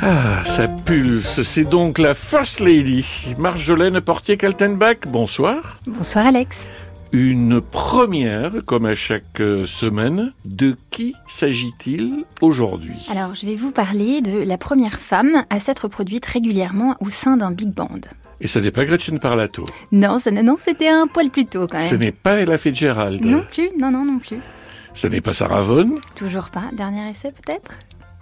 Ah, ça pulse. C'est donc la First Lady, Marjolaine Portier-Kaltenbach. Bonsoir. Bonsoir Alex. Une première, comme à chaque euh, semaine. De qui s'agit-il aujourd'hui? Alors, je vais vous parler de la première femme à s'être produite régulièrement au sein d'un big band. Et ce n'est pas Gretchen Parlato. Non, ça, non, c'était un poil plus tôt quand même. Ce n'est pas Ella Fitzgerald. Non plus, non, non, non plus. Ce n'est pas Sarah Vaughan. Toujours pas. Dernier essai peut-être?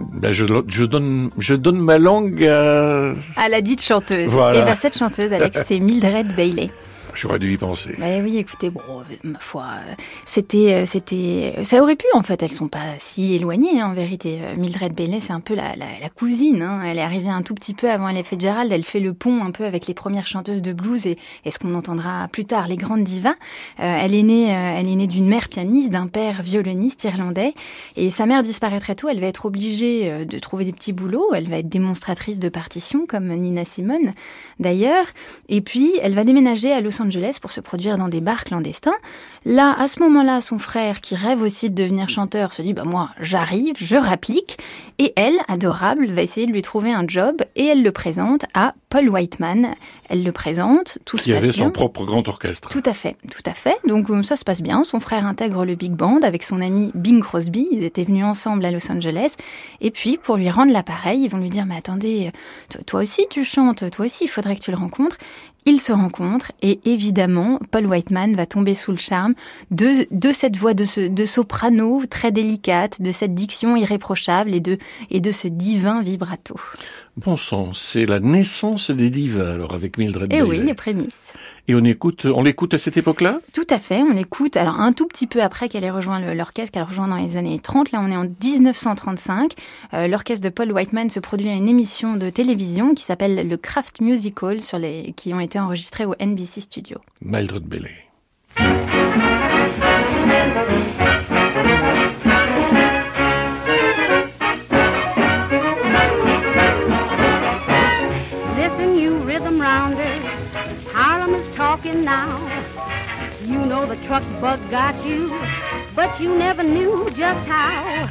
Ben, je, je donne, je donne ma langue à... À la dite chanteuse. Voilà. Et bien cette chanteuse, Alex, c'est Mildred Bailey. J'aurais dû y penser. Bah oui, écoutez, bon, euh, ma foi, euh, c'était, euh, c'était, ça aurait pu en fait. Elles sont pas si éloignées hein, en vérité. Mildred Bailey, c'est un peu la, cousine. Hein. Elle est arrivée un tout petit peu avant Ella Fitzgerald. Elle fait le pont un peu avec les premières chanteuses de blues et, ce qu'on entendra plus tard, les grandes divas. Elle est née, elle est née d'une mère pianiste, d'un père violoniste irlandais. Et sa mère disparaît très tôt. Elle va être obligée de trouver des petits boulots. Elle va être démonstratrice de partitions comme Nina Simone d'ailleurs. Et puis, elle va déménager à Los Angeles pour se produire dans des bars clandestins. Là, à ce moment-là, son frère, qui rêve aussi de devenir chanteur, se dit bah moi, j'arrive, je rapplique. Et elle, adorable, va essayer de lui trouver un job et elle le présente à Paul Whiteman. Elle le présente, tout Qui se passe avait bien. son propre grand orchestre. Tout à fait, tout à fait. Donc euh, ça se passe bien. Son frère intègre le big band avec son ami Bing Crosby. Ils étaient venus ensemble à Los Angeles. Et puis pour lui rendre l'appareil, ils vont lui dire mais attendez, euh, toi- toi aussi tu chantes, toi aussi il faudrait que tu le rencontres. Ils se rencontrent et évidemment Paul Whiteman va tomber sous le charme de, de cette voix de, ce, de soprano très délicate, de cette diction irréprochable et de, et de ce divin vibrato. Bon sang, c'est la naissance des divas, alors, avec Mildred. Eh oui, les prémices. Et on écoute, on l'écoute à cette époque-là? Tout à fait, on l'écoute. Alors un tout petit peu après qu'elle ait rejoint l'orchestre, qu'elle rejoint dans les années 30, là on est en 1935. Euh, L'orchestre de Paul Whiteman se produit à une émission de télévision qui s'appelle le Kraft Musical, sur les, qui ont été enregistrés au NBC Studio. Mildred Bailey. Know the truck bug got you, but you never knew just how.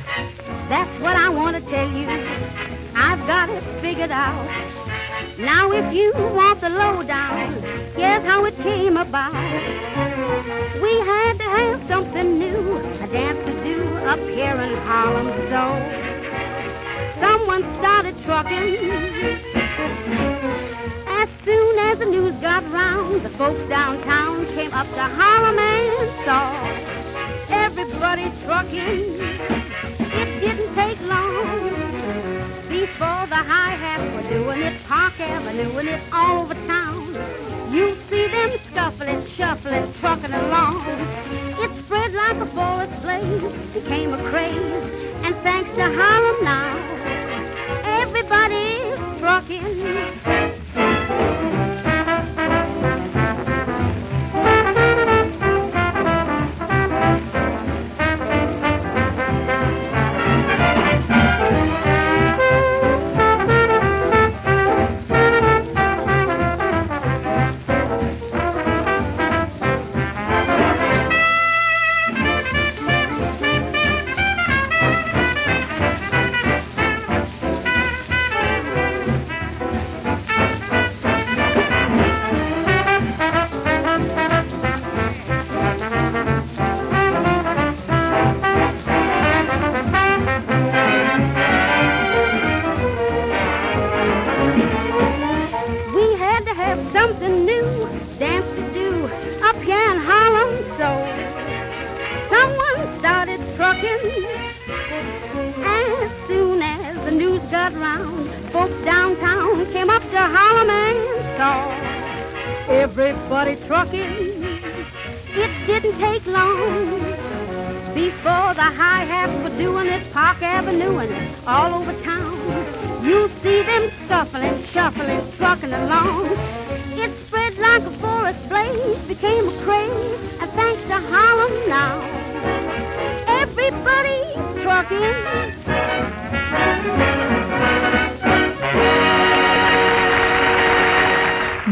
That's what I want to tell you. I've got it figured out. Now, if you want the lowdown, here's how it came about. We had to have something new, a dance to do up here in Harlem. So, someone started trucking. The folks downtown came up to Harlem and saw everybody trucking. It didn't take long before the hi-hats were doing it, Park Avenue and it all over town. You see them scuffling, shuffling, trucking along. It spread like a forest blaze, became a craze, and thanks to Harlem now, everybody's trucking. Round, folks downtown came up to Harlem and saw everybody trucking. It didn't take long before the high hats were doing it, Park Avenue and all over town. You see them scuffling, shuffling, trucking along. It spread like a forest blaze, became a craze, and thanks to Harlem now, everybody's trucking.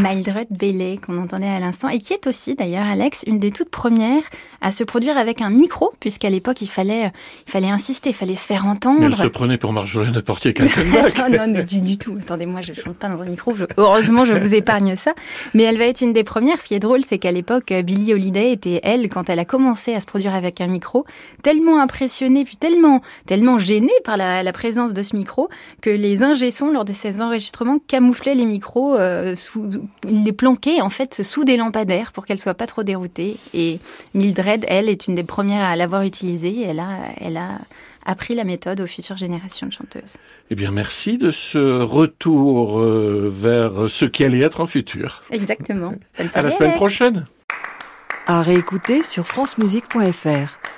Mildred Bailey qu'on entendait à l'instant et qui est aussi d'ailleurs Alex une des toutes premières à se produire avec un micro puisqu'à l'époque il fallait il fallait insister, il fallait se faire entendre. Mais elle se prenait pour Marjolaine Portier-Kaltenbach. non, non, du, du, tout. Attendez, moi je chante pas dans un micro. heureusement, je vous épargne ça. Mais elle va être une des premières. Ce qui est drôle, c'est qu'à l'époque, Billie Holiday était elle quand elle a commencé à se produire avec un micro, tellement impressionnée puis tellement tellement gênée par la, la présence de ce micro que les ingé lors de ces enregistrements camouflaient les micros euh, sous il les planquait en fait sous des lampadaires pour qu'elle soit pas trop déroutée. Et Mildred, elle, est une des premières à l'avoir utilisée. Elle a, elle a appris la méthode aux futures générations de chanteuses. Eh bien, merci de ce retour euh, vers ce qui allait être en futur. Exactement. à la semaine prochaine. À réécouter sur francemusique.fr.